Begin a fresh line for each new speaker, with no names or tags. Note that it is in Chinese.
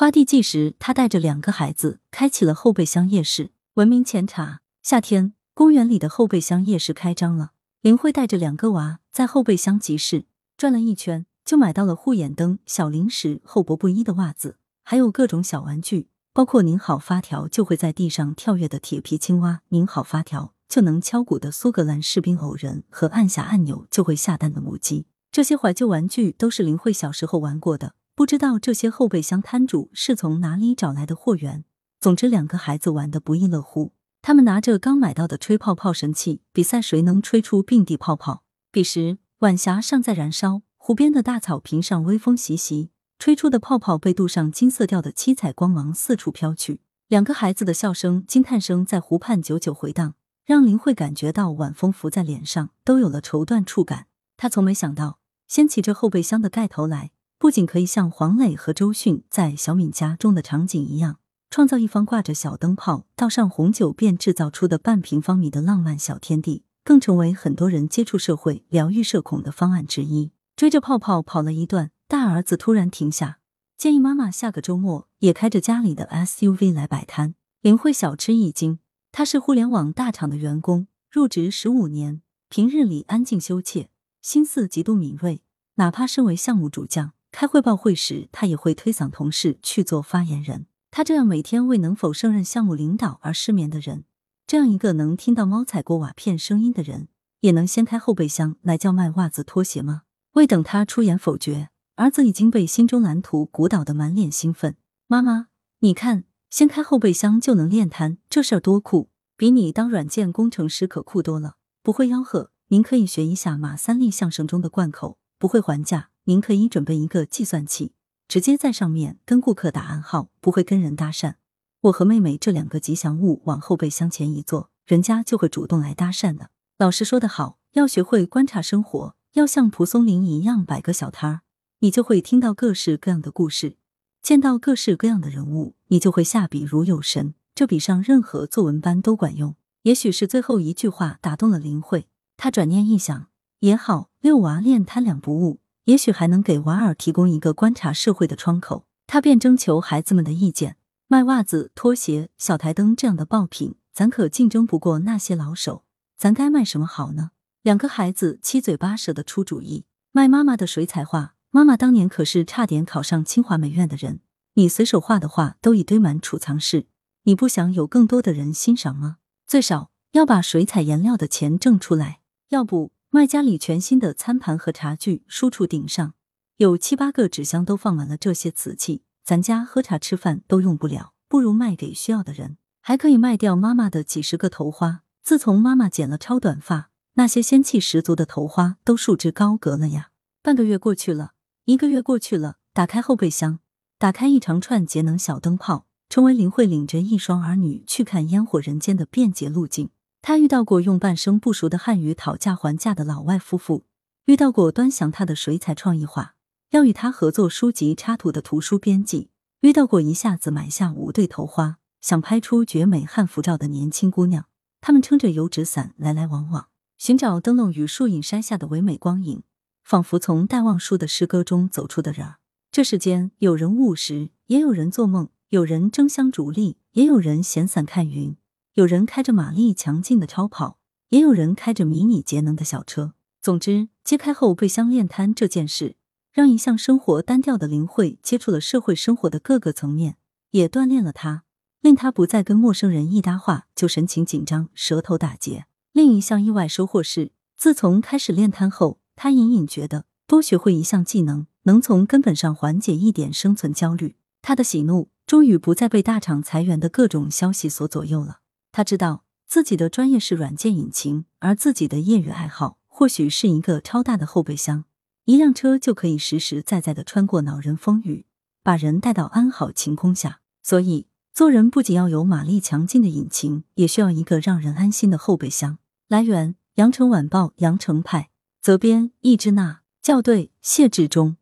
花地季时，他带着两个孩子开启了后备箱夜市。闻名前茶，夏天公园里的后备箱夜市开张了。林慧带着两个娃在后备箱集市转了一圈，就买到了护眼灯、小零食、厚薄不一的袜子，还有各种小玩具，包括拧好发条就会在地上跳跃的铁皮青蛙，拧好发条就能敲鼓的苏格兰士兵偶人和按下按钮就会下蛋的母鸡。这些怀旧玩具都是林慧小时候玩过的。不知道这些后备箱摊主是从哪里找来的货源。总之，两个孩子玩得不亦乐乎。他们拿着刚买到的吹泡泡神器，比赛谁能吹出并蒂泡泡。彼时，晚霞尚在燃烧，湖边的大草坪上微风习习，吹出的泡泡被镀上金色调的七彩光芒，四处飘去。两个孩子的笑声、惊叹声在湖畔久久回荡，让林慧感觉到晚风拂在脸上都有了绸缎触感。他从没想到，掀起这后备箱的盖头来。不仅可以像黄磊和周迅在小敏家中的场景一样，创造一方挂着小灯泡、倒上红酒便制造出的半平方米的浪漫小天地，更成为很多人接触社会、疗愈社恐的方案之一。追着泡泡跑了一段，大儿子突然停下，建议妈妈下个周末也开着家里的 SUV 来摆摊。林慧小吃一惊，他是互联网大厂的员工，入职十五年，平日里安静羞怯，心思极度敏锐，哪怕身为项目主将。开汇报会时，他也会推搡同事去做发言人。他这样每天为能否胜任项目领导而失眠的人，这样一个能听到猫踩过瓦片声音的人，也能掀开后备箱来叫卖袜子拖鞋吗？未等他出言否决，儿子已经被心中蓝图鼓捣得满脸兴奋。妈妈，你看，掀开后备箱就能练摊，这事儿多酷，比你当软件工程师可酷多了。不会吆喝，您可以学一下马三立相声中的贯口。不会还价。您可以准备一个计算器，直接在上面跟顾客打暗号，不会跟人搭讪。我和妹妹这两个吉祥物往后备箱前一坐，人家就会主动来搭讪的。老师说的好，要学会观察生活，要像蒲松龄一样摆个小摊儿，你就会听到各式各样的故事，见到各式各样的人物，你就会下笔如有神，这比上任何作文班都管用。也许是最后一句话打动了林慧，她转念一想，也好，遛娃练摊两不误。也许还能给娃儿提供一个观察社会的窗口，他便征求孩子们的意见。卖袜子、拖鞋、小台灯这样的爆品，咱可竞争不过那些老手，咱该卖什么好呢？两个孩子七嘴八舌的出主意，卖妈妈的水彩画。妈妈当年可是差点考上清华美院的人，你随手画的画都已堆满储藏室，你不想有更多的人欣赏吗？最少要把水彩颜料的钱挣出来，要不。卖家里全新的餐盘和茶具，书橱顶上有七八个纸箱，都放满了这些瓷器。咱家喝茶吃饭都用不了，不如卖给需要的人。还可以卖掉妈妈的几十个头花。自从妈妈剪了超短发，那些仙气十足的头花都束之高阁了呀。半个月过去了，一个月过去了，打开后备箱，打开一长串节能小灯泡，成为林慧领着一双儿女去看烟火人间的便捷路径。他遇到过用半生不熟的汉语讨价还价的老外夫妇，遇到过端详他的水彩创意画，要与他合作书籍插图的图书编辑，遇到过一下子买下五对头花，想拍出绝美汉服照的年轻姑娘。他们撑着油纸伞来来往往，寻找灯笼与树影山下的唯美光影，仿佛从戴望舒的诗歌中走出的人儿。这世间有人务实，也有人做梦；有人争相逐利，也有人闲散看云。有人开着马力强劲的超跑，也有人开着迷你节能的小车。总之，揭开后备箱练摊这件事，让一向生活单调的林慧接触了社会生活的各个层面，也锻炼了他，令他不再跟陌生人一搭话就神情紧张、舌头打结。另一项意外收获是，自从开始练摊后，他隐隐觉得多学会一项技能，能从根本上缓解一点生存焦虑。他的喜怒终于不再被大厂裁员的各种消息所左右了。他知道自己的专业是软件引擎，而自己的业余爱好或许是一个超大的后备箱，一辆车就可以实实在在的穿过恼人风雨，把人带到安好晴空下。所以，做人不仅要有马力强劲的引擎，也需要一个让人安心的后备箱。来源：羊城晚报羊城派，责编：易之娜，校对：谢志忠。